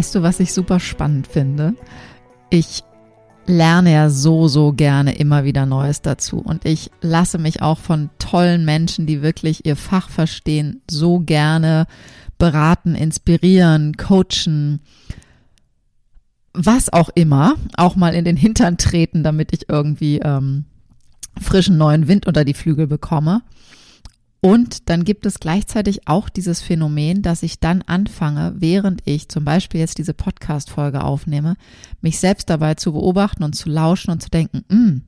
Weißt du, was ich super spannend finde? Ich lerne ja so, so gerne immer wieder Neues dazu. Und ich lasse mich auch von tollen Menschen, die wirklich ihr Fach verstehen, so gerne beraten, inspirieren, coachen, was auch immer, auch mal in den Hintern treten, damit ich irgendwie ähm, frischen neuen Wind unter die Flügel bekomme. Und dann gibt es gleichzeitig auch dieses Phänomen, dass ich dann anfange, während ich zum Beispiel jetzt diese Podcast-Folge aufnehme, mich selbst dabei zu beobachten und zu lauschen und zu denken, hm,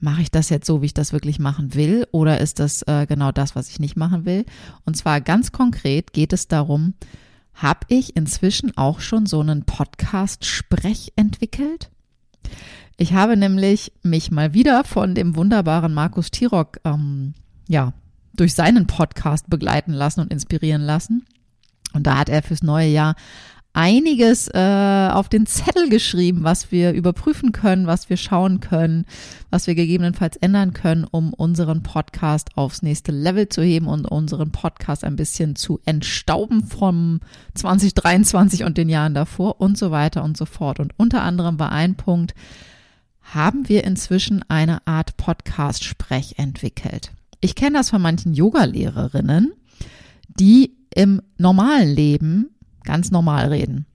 mache ich das jetzt so, wie ich das wirklich machen will, oder ist das äh, genau das, was ich nicht machen will? Und zwar ganz konkret geht es darum, habe ich inzwischen auch schon so einen Podcast-Sprech entwickelt? Ich habe nämlich mich mal wieder von dem wunderbaren Markus Tirock ähm, ja, durch seinen Podcast begleiten lassen und inspirieren lassen. Und da hat er fürs neue Jahr einiges äh, auf den Zettel geschrieben, was wir überprüfen können, was wir schauen können, was wir gegebenenfalls ändern können, um unseren Podcast aufs nächste Level zu heben und unseren Podcast ein bisschen zu entstauben vom 2023 und den Jahren davor und so weiter und so fort. Und unter anderem war ein Punkt, haben wir inzwischen eine Art Podcast-Sprech entwickelt. Ich kenne das von manchen Yoga-Lehrerinnen, die im normalen Leben ganz normal reden.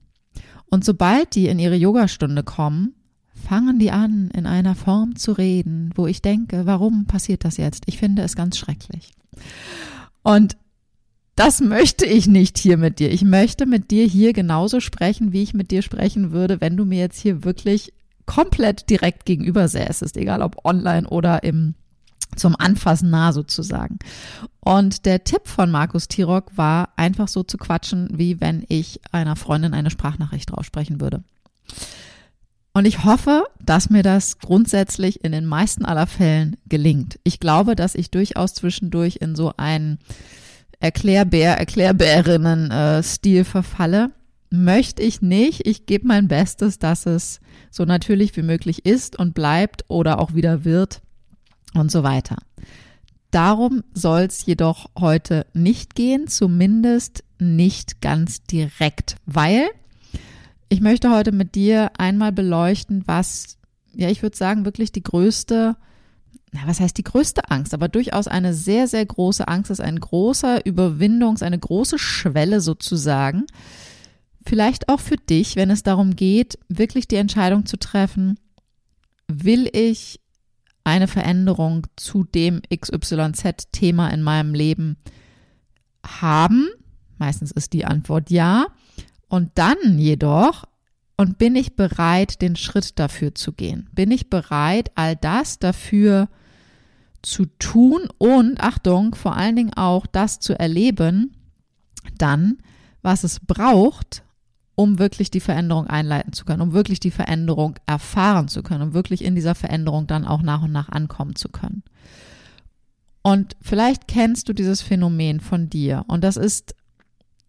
Und sobald die in ihre Yogastunde kommen, fangen die an, in einer Form zu reden, wo ich denke, warum passiert das jetzt? Ich finde es ganz schrecklich. Und das möchte ich nicht hier mit dir. Ich möchte mit dir hier genauso sprechen, wie ich mit dir sprechen würde, wenn du mir jetzt hier wirklich komplett direkt gegenüber säßest, egal ob online oder im zum Anfassen nah sozusagen. Und der Tipp von Markus Tirock war, einfach so zu quatschen, wie wenn ich einer Freundin eine Sprachnachricht raussprechen würde. Und ich hoffe, dass mir das grundsätzlich in den meisten aller Fällen gelingt. Ich glaube, dass ich durchaus zwischendurch in so einen Erklärbär, Erklärbärinnen-Stil äh, verfalle. Möchte ich nicht. Ich gebe mein Bestes, dass es so natürlich wie möglich ist und bleibt oder auch wieder wird und so weiter. Darum soll es jedoch heute nicht gehen, zumindest nicht ganz direkt, weil ich möchte heute mit dir einmal beleuchten, was, ja, ich würde sagen, wirklich die größte, na, was heißt die größte Angst, aber durchaus eine sehr, sehr große Angst ist, ein großer Überwindungs-, eine große Schwelle sozusagen. Vielleicht auch für dich, wenn es darum geht, wirklich die Entscheidung zu treffen, will ich eine Veränderung zu dem XYZ-Thema in meinem Leben haben? Meistens ist die Antwort ja. Und dann jedoch, und bin ich bereit, den Schritt dafür zu gehen? Bin ich bereit, all das dafür zu tun und, Achtung, vor allen Dingen auch das zu erleben, dann, was es braucht, um wirklich die Veränderung einleiten zu können, um wirklich die Veränderung erfahren zu können, um wirklich in dieser Veränderung dann auch nach und nach ankommen zu können. Und vielleicht kennst du dieses Phänomen von dir. Und das ist,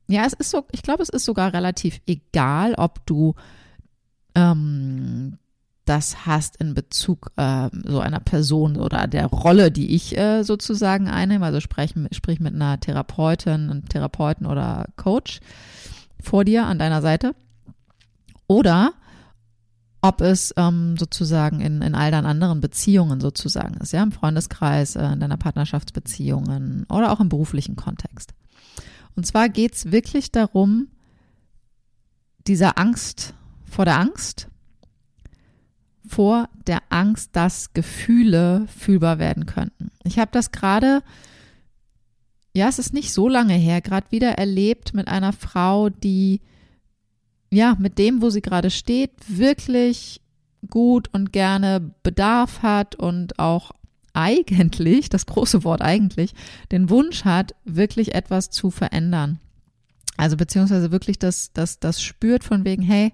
ja, es ist so, ich glaube, es ist sogar relativ egal, ob du ähm, das hast in Bezug äh, so einer Person oder der Rolle, die ich äh, sozusagen einnehme, also sprich, sprich mit einer Therapeutin, einem Therapeuten oder Coach vor dir an deiner Seite oder ob es ähm, sozusagen in, in all deinen anderen Beziehungen sozusagen ist, ja, im Freundeskreis, äh, in deiner Partnerschaftsbeziehungen oder auch im beruflichen Kontext. Und zwar geht's wirklich darum, dieser Angst vor der Angst, vor der Angst, dass Gefühle fühlbar werden könnten. Ich habe das gerade, ja, es ist nicht so lange her, gerade wieder erlebt mit einer Frau, die, ja, mit dem, wo sie gerade steht, wirklich gut und gerne Bedarf hat und auch eigentlich, das große Wort eigentlich, den Wunsch hat, wirklich etwas zu verändern. Also beziehungsweise wirklich das, das, das spürt von wegen, hey,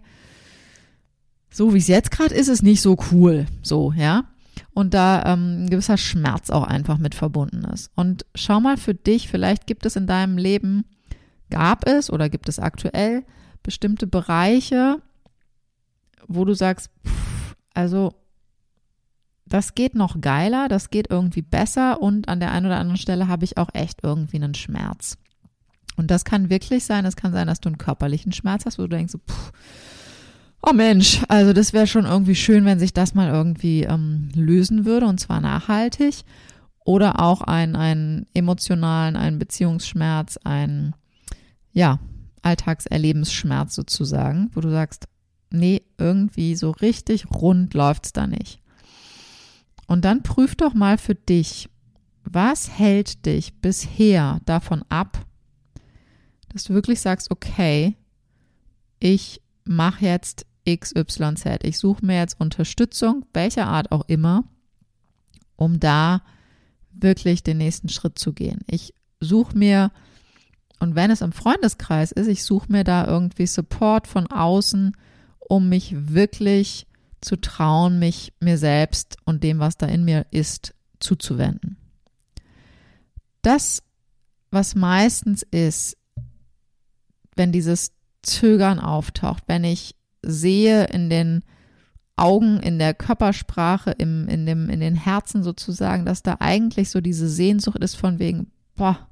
so wie es jetzt gerade ist, ist nicht so cool. So, ja. Und da ähm, ein gewisser Schmerz auch einfach mit verbunden ist. Und schau mal für dich, vielleicht gibt es in deinem Leben, gab es oder gibt es aktuell bestimmte Bereiche, wo du sagst, pff, also das geht noch geiler, das geht irgendwie besser und an der einen oder anderen Stelle habe ich auch echt irgendwie einen Schmerz. Und das kann wirklich sein, es kann sein, dass du einen körperlichen Schmerz hast, wo du denkst, so, pff, oh Mensch, also das wäre schon irgendwie schön, wenn sich das mal irgendwie ähm, lösen würde und zwar nachhaltig. Oder auch einen, einen emotionalen, einen Beziehungsschmerz, einen, ja, Alltagserlebensschmerz sozusagen, wo du sagst, nee, irgendwie so richtig rund läuft's da nicht. Und dann prüf doch mal für dich, was hält dich bisher davon ab, dass du wirklich sagst, okay, ich mache jetzt XYZ. Ich suche mir jetzt Unterstützung, welcher Art auch immer, um da wirklich den nächsten Schritt zu gehen. Ich suche mir, und wenn es im Freundeskreis ist, ich suche mir da irgendwie Support von außen, um mich wirklich zu trauen, mich mir selbst und dem, was da in mir ist, zuzuwenden. Das, was meistens ist, wenn dieses Zögern auftaucht, wenn ich sehe in den Augen, in der Körpersprache, im, in, dem, in den Herzen sozusagen, dass da eigentlich so diese Sehnsucht ist von wegen, boah,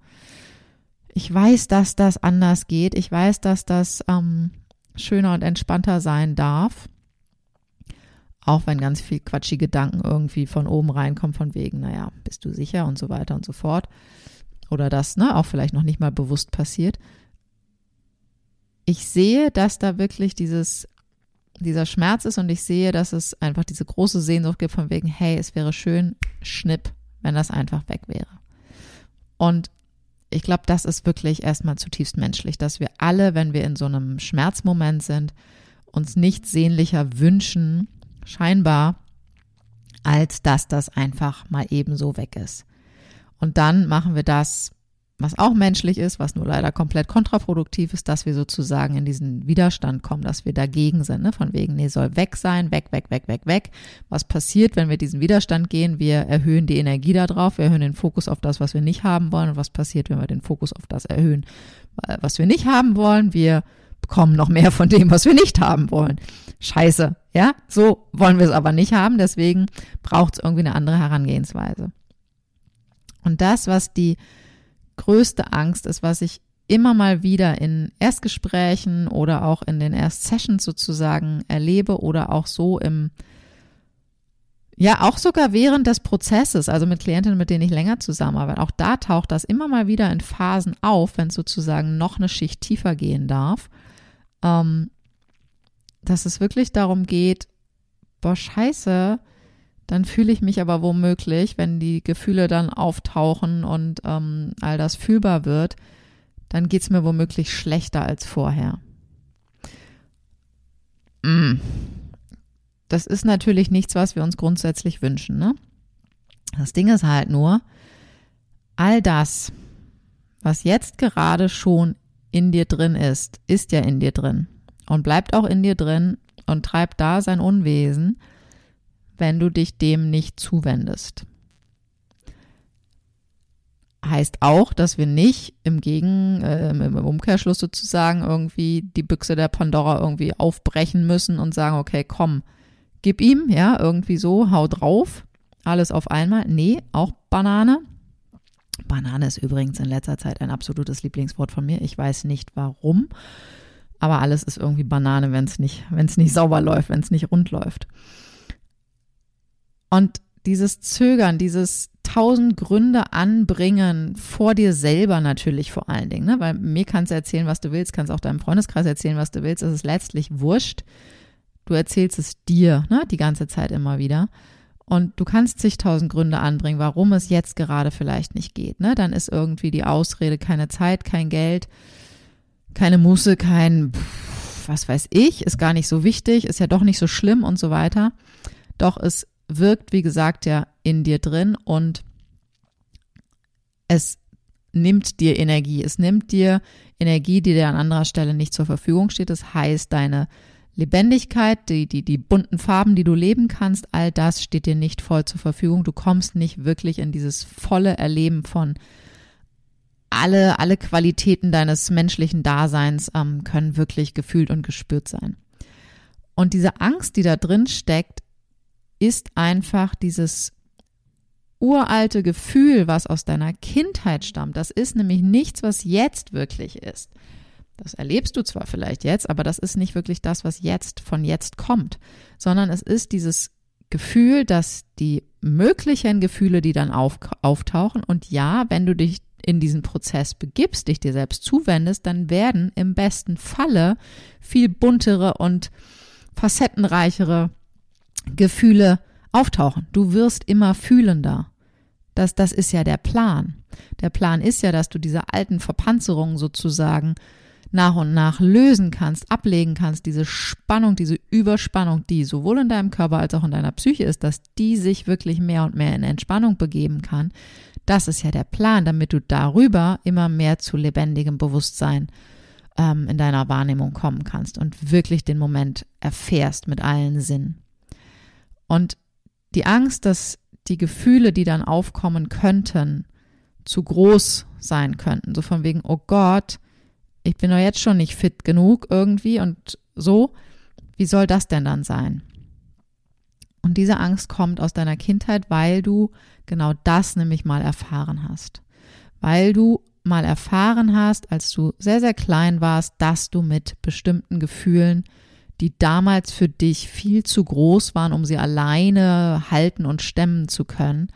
ich weiß, dass das anders geht, ich weiß, dass das ähm, schöner und entspannter sein darf. Auch wenn ganz viel quatschige Gedanken irgendwie von oben reinkommen, von wegen, naja, bist du sicher und so weiter und so fort. Oder das, ne, auch vielleicht noch nicht mal bewusst passiert. Ich sehe, dass da wirklich dieses dieser Schmerz ist und ich sehe, dass es einfach diese große Sehnsucht gibt von wegen, hey, es wäre schön, schnipp, wenn das einfach weg wäre. Und ich glaube, das ist wirklich erstmal zutiefst menschlich, dass wir alle, wenn wir in so einem Schmerzmoment sind, uns nichts sehnlicher wünschen, scheinbar, als dass das einfach mal ebenso weg ist. Und dann machen wir das was auch menschlich ist, was nur leider komplett kontraproduktiv ist, dass wir sozusagen in diesen Widerstand kommen, dass wir dagegen sind, ne? von wegen, nee, soll weg sein, weg, weg, weg, weg, weg. Was passiert, wenn wir diesen Widerstand gehen? Wir erhöhen die Energie darauf, wir erhöhen den Fokus auf das, was wir nicht haben wollen. Und was passiert, wenn wir den Fokus auf das erhöhen, was wir nicht haben wollen? Wir bekommen noch mehr von dem, was wir nicht haben wollen. Scheiße, ja? So wollen wir es aber nicht haben, deswegen braucht es irgendwie eine andere Herangehensweise. Und das, was die größte Angst ist, was ich immer mal wieder in Erstgesprächen oder auch in den Erstsessions sozusagen erlebe oder auch so im, ja, auch sogar während des Prozesses, also mit Klientinnen, mit denen ich länger zusammenarbeite, auch da taucht das immer mal wieder in Phasen auf, wenn es sozusagen noch eine Schicht tiefer gehen darf, ähm, dass es wirklich darum geht, boah, scheiße, dann fühle ich mich aber womöglich, wenn die Gefühle dann auftauchen und ähm, all das fühlbar wird, dann geht's mir womöglich schlechter als vorher. Mm. Das ist natürlich nichts, was wir uns grundsätzlich wünschen. Ne? Das Ding ist halt nur, all das, was jetzt gerade schon in dir drin ist, ist ja in dir drin und bleibt auch in dir drin und treibt da sein Unwesen wenn du dich dem nicht zuwendest. Heißt auch, dass wir nicht im Gegen, äh, im Umkehrschluss sozusagen irgendwie die Büchse der Pandora irgendwie aufbrechen müssen und sagen, okay, komm, gib ihm, ja, irgendwie so, hau drauf, alles auf einmal. Nee, auch Banane. Banane ist übrigens in letzter Zeit ein absolutes Lieblingswort von mir. Ich weiß nicht warum, aber alles ist irgendwie Banane, wenn es nicht, wenn es nicht sauber läuft, wenn es nicht rund läuft. Und dieses Zögern, dieses tausend Gründe anbringen, vor dir selber natürlich vor allen Dingen, ne? weil mir kannst du erzählen, was du willst, kannst auch deinem Freundeskreis erzählen, was du willst, es ist letztlich wurscht. du erzählst es dir, ne, die ganze Zeit immer wieder. Und du kannst zigtausend Gründe anbringen, warum es jetzt gerade vielleicht nicht geht. Ne? Dann ist irgendwie die Ausrede keine Zeit, kein Geld, keine Muße, kein, was weiß ich, ist gar nicht so wichtig, ist ja doch nicht so schlimm und so weiter. Doch es wirkt, wie gesagt, ja in dir drin und es nimmt dir Energie. Es nimmt dir Energie, die dir an anderer Stelle nicht zur Verfügung steht. Das heißt, deine Lebendigkeit, die, die, die bunten Farben, die du leben kannst, all das steht dir nicht voll zur Verfügung. Du kommst nicht wirklich in dieses volle Erleben von alle, alle Qualitäten deines menschlichen Daseins ähm, können wirklich gefühlt und gespürt sein. Und diese Angst, die da drin steckt, ist einfach dieses uralte Gefühl, was aus deiner Kindheit stammt. Das ist nämlich nichts, was jetzt wirklich ist. Das erlebst du zwar vielleicht jetzt, aber das ist nicht wirklich das, was jetzt von jetzt kommt, sondern es ist dieses Gefühl, dass die möglichen Gefühle, die dann auf, auftauchen, und ja, wenn du dich in diesen Prozess begibst, dich dir selbst zuwendest, dann werden im besten Falle viel buntere und facettenreichere Gefühle auftauchen. Du wirst immer fühlender. Das, das ist ja der Plan. Der Plan ist ja, dass du diese alten Verpanzerungen sozusagen nach und nach lösen kannst, ablegen kannst, diese Spannung, diese Überspannung, die sowohl in deinem Körper als auch in deiner Psyche ist, dass die sich wirklich mehr und mehr in Entspannung begeben kann. Das ist ja der Plan, damit du darüber immer mehr zu lebendigem Bewusstsein ähm, in deiner Wahrnehmung kommen kannst und wirklich den Moment erfährst mit allen Sinnen. Und die Angst, dass die Gefühle, die dann aufkommen könnten, zu groß sein könnten. So von wegen, oh Gott, ich bin doch jetzt schon nicht fit genug irgendwie und so. Wie soll das denn dann sein? Und diese Angst kommt aus deiner Kindheit, weil du genau das nämlich mal erfahren hast. Weil du mal erfahren hast, als du sehr, sehr klein warst, dass du mit bestimmten Gefühlen, die damals für dich viel zu groß waren, um sie alleine halten und stemmen zu können,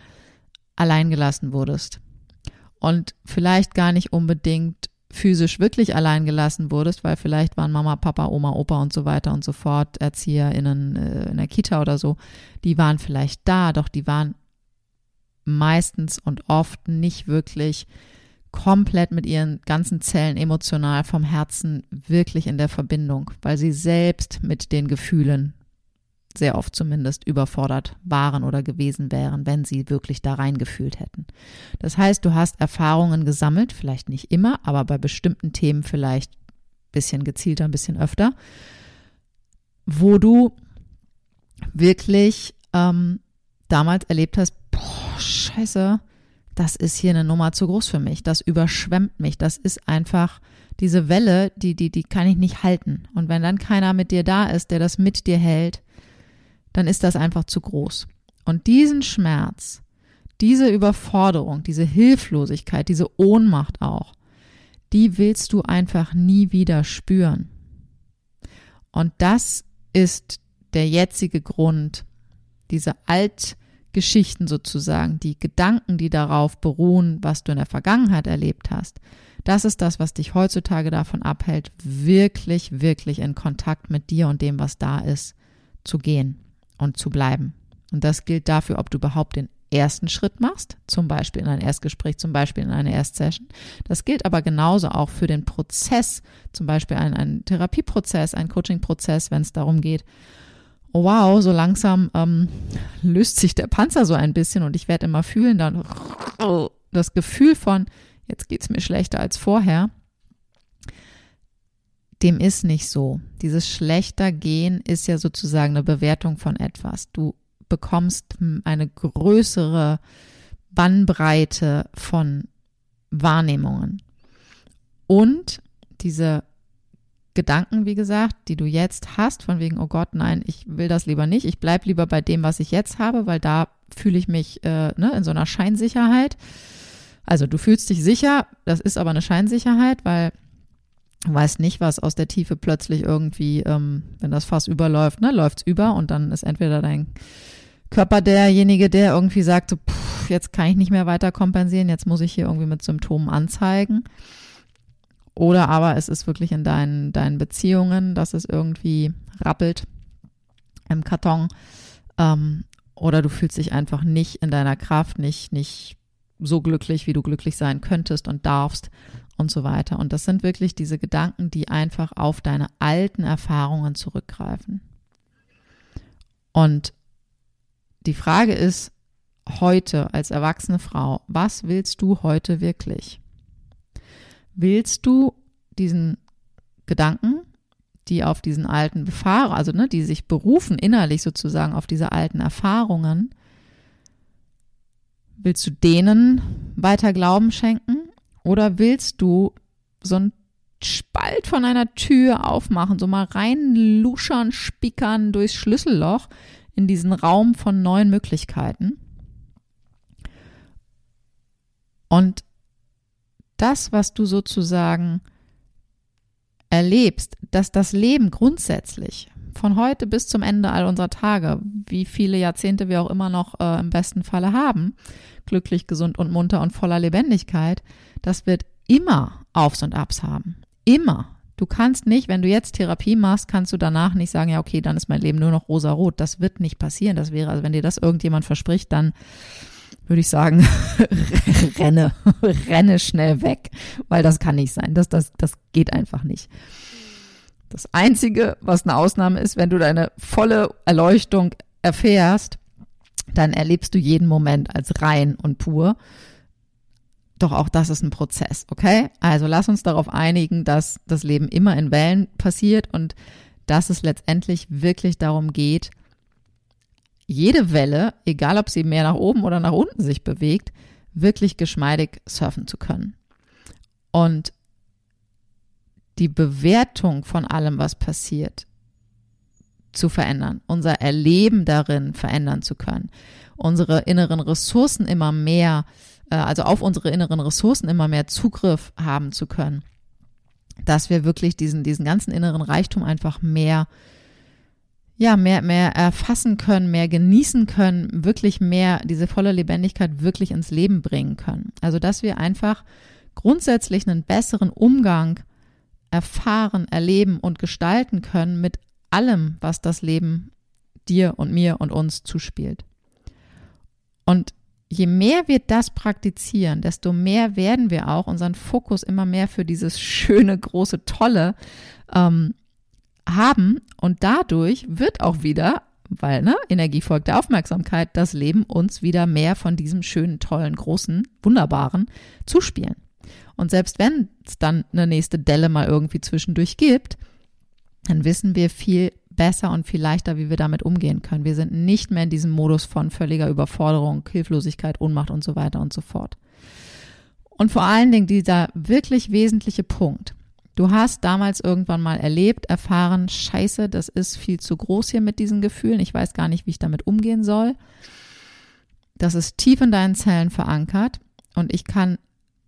allein gelassen wurdest. Und vielleicht gar nicht unbedingt physisch wirklich allein gelassen wurdest, weil vielleicht waren Mama, Papa, Oma, Opa und so weiter und so fort, ErzieherInnen äh, in der Kita oder so, die waren vielleicht da, doch die waren meistens und oft nicht wirklich komplett mit ihren ganzen Zellen emotional vom Herzen wirklich in der Verbindung, weil sie selbst mit den Gefühlen sehr oft zumindest überfordert waren oder gewesen wären, wenn sie wirklich da reingefühlt hätten. Das heißt, du hast Erfahrungen gesammelt, vielleicht nicht immer, aber bei bestimmten Themen vielleicht ein bisschen gezielter, ein bisschen öfter, wo du wirklich ähm, damals erlebt hast, boah, scheiße, das ist hier eine Nummer zu groß für mich, das überschwemmt mich, das ist einfach diese Welle, die, die, die kann ich nicht halten. Und wenn dann keiner mit dir da ist, der das mit dir hält, dann ist das einfach zu groß. Und diesen Schmerz, diese Überforderung, diese Hilflosigkeit, diese Ohnmacht auch, die willst du einfach nie wieder spüren. Und das ist der jetzige Grund, diese Altgeschichten sozusagen, die Gedanken, die darauf beruhen, was du in der Vergangenheit erlebt hast. Das ist das, was dich heutzutage davon abhält, wirklich, wirklich in Kontakt mit dir und dem, was da ist, zu gehen und zu bleiben. Und das gilt dafür, ob du überhaupt den ersten Schritt machst, zum Beispiel in ein Erstgespräch, zum Beispiel in eine Erstsession. Das gilt aber genauso auch für den Prozess, zum Beispiel ein, ein Therapieprozess, ein Coachingprozess, wenn es darum geht, oh wow, so langsam ähm, löst sich der Panzer so ein bisschen und ich werde immer fühlen dann das Gefühl von, jetzt geht es mir schlechter als vorher dem ist nicht so. Dieses schlechter Gehen ist ja sozusagen eine Bewertung von etwas. Du bekommst eine größere Bannbreite von Wahrnehmungen. Und diese Gedanken, wie gesagt, die du jetzt hast, von wegen, oh Gott, nein, ich will das lieber nicht, ich bleib lieber bei dem, was ich jetzt habe, weil da fühle ich mich äh, ne, in so einer Scheinsicherheit. Also du fühlst dich sicher, das ist aber eine Scheinsicherheit, weil weiß nicht, was aus der Tiefe plötzlich irgendwie, ähm, wenn das Fass überläuft, ne, läuft's über und dann ist entweder dein Körper derjenige, der irgendwie sagt, so, pff, jetzt kann ich nicht mehr weiter kompensieren, jetzt muss ich hier irgendwie mit Symptomen anzeigen. Oder aber es ist wirklich in deinen, deinen Beziehungen, dass es irgendwie rappelt im Karton ähm, oder du fühlst dich einfach nicht in deiner Kraft, nicht, nicht so glücklich, wie du glücklich sein könntest und darfst und so weiter. Und das sind wirklich diese Gedanken, die einfach auf deine alten Erfahrungen zurückgreifen. Und die Frage ist heute als erwachsene Frau, was willst du heute wirklich? Willst du diesen Gedanken, die auf diesen alten Befahren, also ne, die sich berufen innerlich sozusagen auf diese alten Erfahrungen, willst du denen weiter Glauben schenken oder willst du so ein Spalt von einer Tür aufmachen, so mal rein luschern, spickern durchs Schlüsselloch in diesen Raum von neuen Möglichkeiten. Und das, was du sozusagen erlebst, dass das Leben grundsätzlich von heute bis zum Ende all unserer Tage, wie viele Jahrzehnte wir auch immer noch äh, im besten Falle haben, glücklich, gesund und munter und voller Lebendigkeit, das wird immer Aufs und Abs haben. Immer. Du kannst nicht, wenn du jetzt Therapie machst, kannst du danach nicht sagen, ja, okay, dann ist mein Leben nur noch rosa-rot. Das wird nicht passieren. Das wäre, also wenn dir das irgendjemand verspricht, dann würde ich sagen, renne, renne schnell weg, weil das kann nicht sein. Das, das, das geht einfach nicht. Das Einzige, was eine Ausnahme ist, wenn du deine volle Erleuchtung erfährst, dann erlebst du jeden Moment als rein und pur. Doch auch das ist ein Prozess, okay? Also lass uns darauf einigen, dass das Leben immer in Wellen passiert und dass es letztendlich wirklich darum geht, jede Welle, egal ob sie mehr nach oben oder nach unten sich bewegt, wirklich geschmeidig surfen zu können. Und die Bewertung von allem, was passiert, zu verändern, unser Erleben darin verändern zu können, unsere inneren Ressourcen immer mehr äh, also auf unsere inneren Ressourcen immer mehr Zugriff haben zu können. Dass wir wirklich diesen, diesen ganzen inneren Reichtum einfach mehr, ja, mehr, mehr erfassen können, mehr genießen können, wirklich mehr diese volle Lebendigkeit wirklich ins Leben bringen können. Also, dass wir einfach grundsätzlich einen besseren Umgang erfahren, erleben und gestalten können mit allem, was das Leben dir und mir und uns zuspielt. Und je mehr wir das praktizieren, desto mehr werden wir auch unseren Fokus immer mehr für dieses schöne, große, tolle ähm, haben. Und dadurch wird auch wieder, weil ne, Energie folgt der Aufmerksamkeit, das Leben uns wieder mehr von diesem schönen, tollen, großen, wunderbaren zuspielen. Und selbst wenn es dann eine nächste Delle mal irgendwie zwischendurch gibt, dann wissen wir viel besser und viel leichter, wie wir damit umgehen können. Wir sind nicht mehr in diesem Modus von völliger Überforderung, Hilflosigkeit, Ohnmacht und so weiter und so fort. Und vor allen Dingen dieser wirklich wesentliche Punkt. Du hast damals irgendwann mal erlebt, erfahren, scheiße, das ist viel zu groß hier mit diesen Gefühlen. Ich weiß gar nicht, wie ich damit umgehen soll. Das ist tief in deinen Zellen verankert und ich kann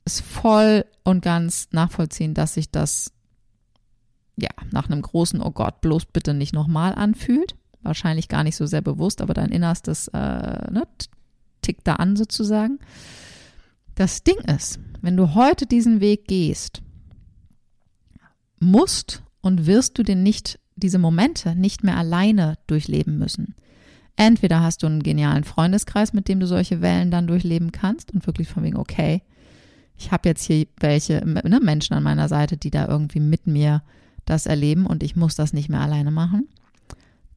es voll und ganz nachvollziehen, dass sich das ja, nach einem großen Oh Gott, bloß bitte nicht nochmal anfühlt. Wahrscheinlich gar nicht so sehr bewusst, aber dein Innerstes äh, ne, tickt da an sozusagen. Das Ding ist, wenn du heute diesen Weg gehst, musst und wirst du den nicht, diese Momente nicht mehr alleine durchleben müssen. Entweder hast du einen genialen Freundeskreis, mit dem du solche Wellen dann durchleben kannst und wirklich von wegen, okay, ich habe jetzt hier welche ne, Menschen an meiner Seite, die da irgendwie mit mir das erleben und ich muss das nicht mehr alleine machen.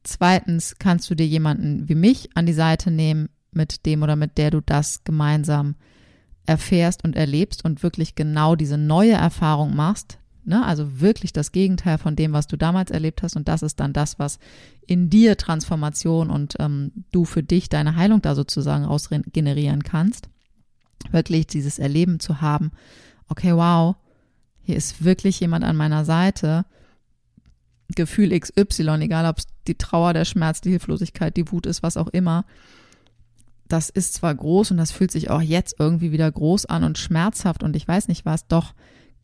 Zweitens kannst du dir jemanden wie mich an die Seite nehmen, mit dem oder mit der du das gemeinsam erfährst und erlebst und wirklich genau diese neue Erfahrung machst. Ne? Also wirklich das Gegenteil von dem, was du damals erlebt hast. Und das ist dann das, was in dir Transformation und ähm, du für dich deine Heilung da sozusagen ausgenerieren kannst. Wirklich dieses Erleben zu haben, okay, wow, hier ist wirklich jemand an meiner Seite, Gefühl XY, egal ob es die Trauer, der Schmerz, die Hilflosigkeit, die Wut ist, was auch immer, das ist zwar groß und das fühlt sich auch jetzt irgendwie wieder groß an und schmerzhaft und ich weiß nicht was, doch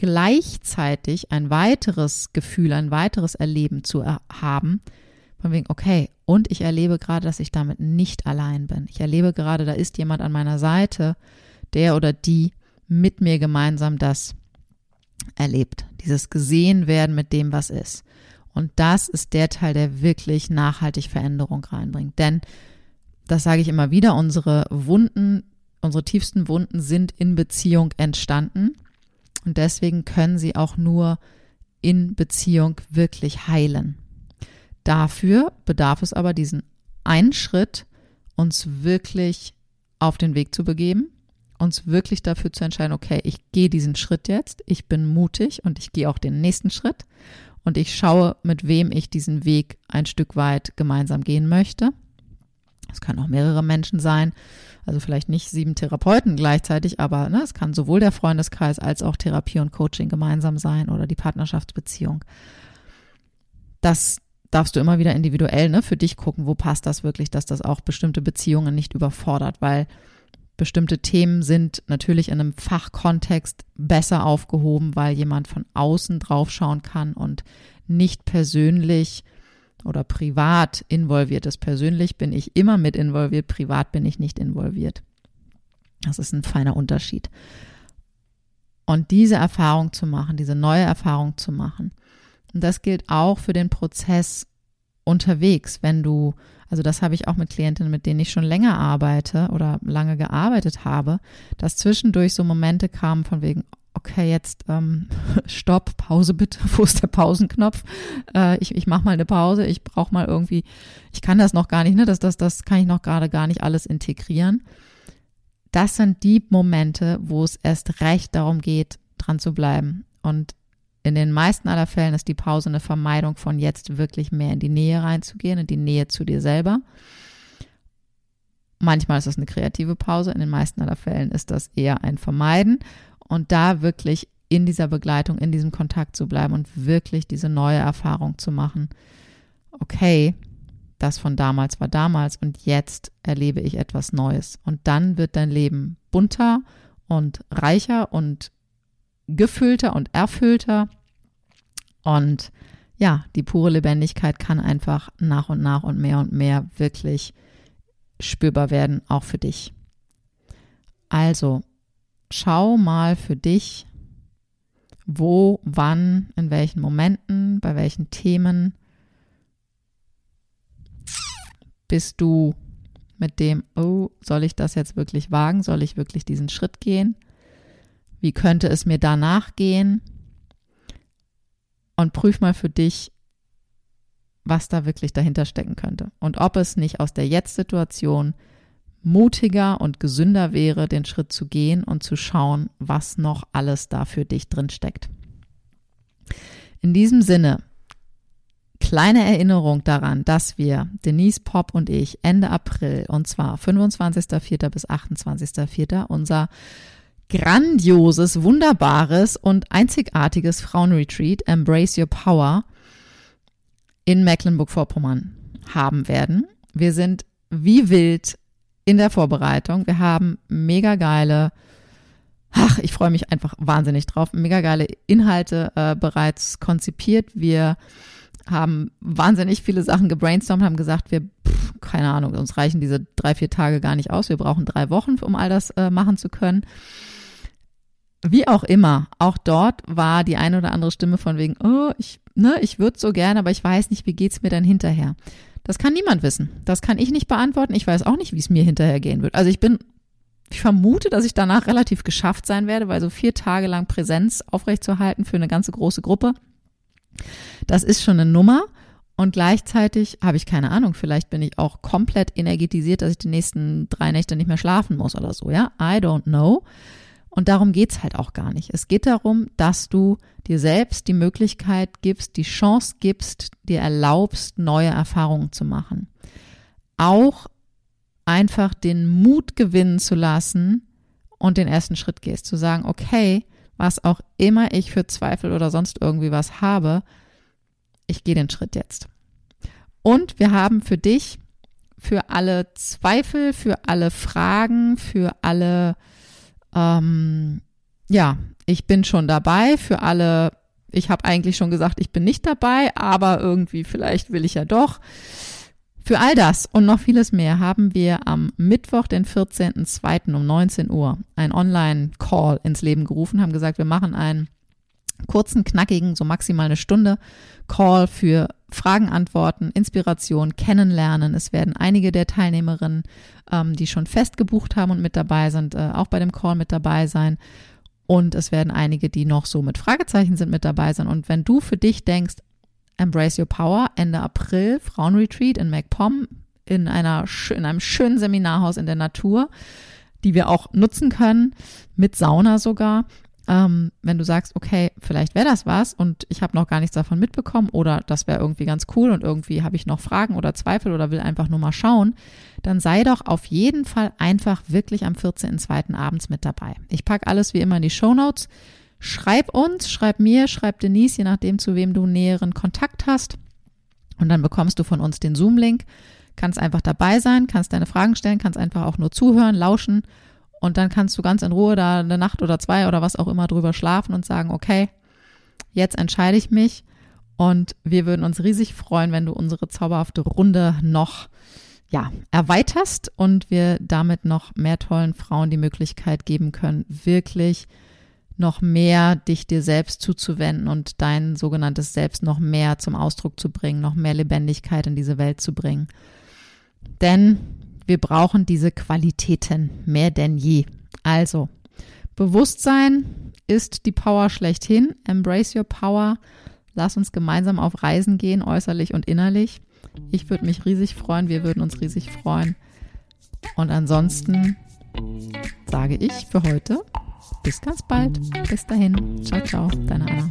gleichzeitig ein weiteres Gefühl, ein weiteres Erleben zu haben, von wegen, okay, und ich erlebe gerade, dass ich damit nicht allein bin. Ich erlebe gerade, da ist jemand an meiner Seite, der oder die mit mir gemeinsam das erlebt. Dieses gesehen werden mit dem, was ist. Und das ist der Teil, der wirklich nachhaltig Veränderung reinbringt. Denn, das sage ich immer wieder, unsere Wunden, unsere tiefsten Wunden sind in Beziehung entstanden. Und deswegen können sie auch nur in Beziehung wirklich heilen. Dafür bedarf es aber diesen einen Schritt, uns wirklich auf den Weg zu begeben, uns wirklich dafür zu entscheiden, okay, ich gehe diesen Schritt jetzt, ich bin mutig und ich gehe auch den nächsten Schritt und ich schaue, mit wem ich diesen Weg ein Stück weit gemeinsam gehen möchte. Es können auch mehrere Menschen sein, also vielleicht nicht sieben Therapeuten gleichzeitig, aber ne, es kann sowohl der Freundeskreis als auch Therapie und Coaching gemeinsam sein oder die Partnerschaftsbeziehung. Das darfst du immer wieder individuell ne, für dich gucken, wo passt das wirklich, dass das auch bestimmte Beziehungen nicht überfordert, weil bestimmte Themen sind natürlich in einem Fachkontext besser aufgehoben, weil jemand von außen draufschauen kann und nicht persönlich oder privat involviert ist. Persönlich bin ich immer mit involviert, privat bin ich nicht involviert. Das ist ein feiner Unterschied. Und diese Erfahrung zu machen, diese neue Erfahrung zu machen, und das gilt auch für den Prozess unterwegs, wenn du, also das habe ich auch mit Klientinnen, mit denen ich schon länger arbeite oder lange gearbeitet habe, dass zwischendurch so Momente kamen von wegen, okay, jetzt ähm, Stopp, Pause bitte, wo ist der Pausenknopf? Äh, ich ich mache mal eine Pause, ich brauche mal irgendwie, ich kann das noch gar nicht, ne? Das, das, das kann ich noch gerade gar nicht alles integrieren. Das sind die Momente, wo es erst recht darum geht, dran zu bleiben. Und in den meisten aller Fällen ist die Pause eine Vermeidung von jetzt wirklich mehr in die Nähe reinzugehen, in die Nähe zu dir selber. Manchmal ist es eine kreative Pause, in den meisten aller Fällen ist das eher ein Vermeiden und da wirklich in dieser Begleitung, in diesem Kontakt zu bleiben und wirklich diese neue Erfahrung zu machen. Okay, das von damals war damals und jetzt erlebe ich etwas Neues. Und dann wird dein Leben bunter und reicher und gefüllter und erfüllter. Und ja, die pure Lebendigkeit kann einfach nach und nach und mehr und mehr wirklich spürbar werden, auch für dich. Also, schau mal für dich, wo, wann, in welchen Momenten, bei welchen Themen bist du mit dem, oh, soll ich das jetzt wirklich wagen? Soll ich wirklich diesen Schritt gehen? Wie könnte es mir danach gehen? Und prüf mal für dich, was da wirklich dahinter stecken könnte und ob es nicht aus der Jetzt-Situation mutiger und gesünder wäre, den Schritt zu gehen und zu schauen, was noch alles da für dich drin steckt. In diesem Sinne, kleine Erinnerung daran, dass wir, Denise Pop und ich, Ende April, und zwar 25.04. bis 28.04. unser grandioses, wunderbares und einzigartiges Frauenretreat Embrace Your Power in Mecklenburg-Vorpommern haben werden. Wir sind wie wild in der Vorbereitung. Wir haben mega geile, ach, ich freue mich einfach wahnsinnig drauf, mega geile Inhalte äh, bereits konzipiert. Wir haben wahnsinnig viele Sachen gebrainstormt, haben gesagt, wir, pff, keine Ahnung, uns reichen diese drei, vier Tage gar nicht aus. Wir brauchen drei Wochen, um all das äh, machen zu können. Wie auch immer, auch dort war die eine oder andere Stimme von wegen, oh, ich, ne, ich würde so gerne, aber ich weiß nicht, wie geht's mir dann hinterher. Das kann niemand wissen. Das kann ich nicht beantworten. Ich weiß auch nicht, wie es mir hinterher gehen wird. Also ich bin, ich vermute, dass ich danach relativ geschafft sein werde, weil so vier Tage lang Präsenz aufrechtzuerhalten für eine ganze große Gruppe, das ist schon eine Nummer. Und gleichzeitig habe ich keine Ahnung, vielleicht bin ich auch komplett energetisiert, dass ich die nächsten drei Nächte nicht mehr schlafen muss oder so, ja. I don't know. Und darum geht's halt auch gar nicht. Es geht darum, dass du dir selbst die Möglichkeit gibst, die Chance gibst, dir erlaubst, neue Erfahrungen zu machen. Auch einfach den Mut gewinnen zu lassen und den ersten Schritt gehst, zu sagen, okay, was auch immer ich für Zweifel oder sonst irgendwie was habe, ich gehe den Schritt jetzt. Und wir haben für dich, für alle Zweifel, für alle Fragen, für alle ähm, ja, ich bin schon dabei für alle. Ich habe eigentlich schon gesagt, ich bin nicht dabei, aber irgendwie vielleicht will ich ja doch. Für all das und noch vieles mehr haben wir am Mittwoch, den 14.02. um 19 Uhr ein Online-Call ins Leben gerufen, haben gesagt, wir machen ein kurzen, knackigen, so maximal eine Stunde Call für Fragen, Antworten, Inspiration, Kennenlernen. Es werden einige der Teilnehmerinnen, ähm, die schon fest gebucht haben und mit dabei sind, äh, auch bei dem Call mit dabei sein. Und es werden einige, die noch so mit Fragezeichen sind, mit dabei sein. Und wenn du für dich denkst, Embrace Your Power, Ende April, Frauenretreat in MacPom, in, einer, in einem schönen Seminarhaus in der Natur, die wir auch nutzen können, mit Sauna sogar. Ähm, wenn du sagst, okay, vielleicht wäre das was und ich habe noch gar nichts davon mitbekommen oder das wäre irgendwie ganz cool und irgendwie habe ich noch Fragen oder Zweifel oder will einfach nur mal schauen, dann sei doch auf jeden Fall einfach wirklich am 14.02. abends mit dabei. Ich packe alles wie immer in die Show Notes. Schreib uns, schreib mir, schreib Denise, je nachdem, zu wem du näheren Kontakt hast. Und dann bekommst du von uns den Zoom-Link. Kannst einfach dabei sein, kannst deine Fragen stellen, kannst einfach auch nur zuhören, lauschen und dann kannst du ganz in Ruhe da eine Nacht oder zwei oder was auch immer drüber schlafen und sagen, okay, jetzt entscheide ich mich. Und wir würden uns riesig freuen, wenn du unsere zauberhafte Runde noch ja, erweiterst und wir damit noch mehr tollen Frauen die Möglichkeit geben können, wirklich noch mehr dich dir selbst zuzuwenden und dein sogenanntes Selbst noch mehr zum Ausdruck zu bringen, noch mehr Lebendigkeit in diese Welt zu bringen. Denn wir brauchen diese Qualitäten mehr denn je. Also, Bewusstsein ist die Power schlechthin. Embrace your power. Lass uns gemeinsam auf Reisen gehen, äußerlich und innerlich. Ich würde mich riesig freuen, wir würden uns riesig freuen. Und ansonsten sage ich für heute bis ganz bald. Bis dahin. Ciao, ciao. Deine Anna.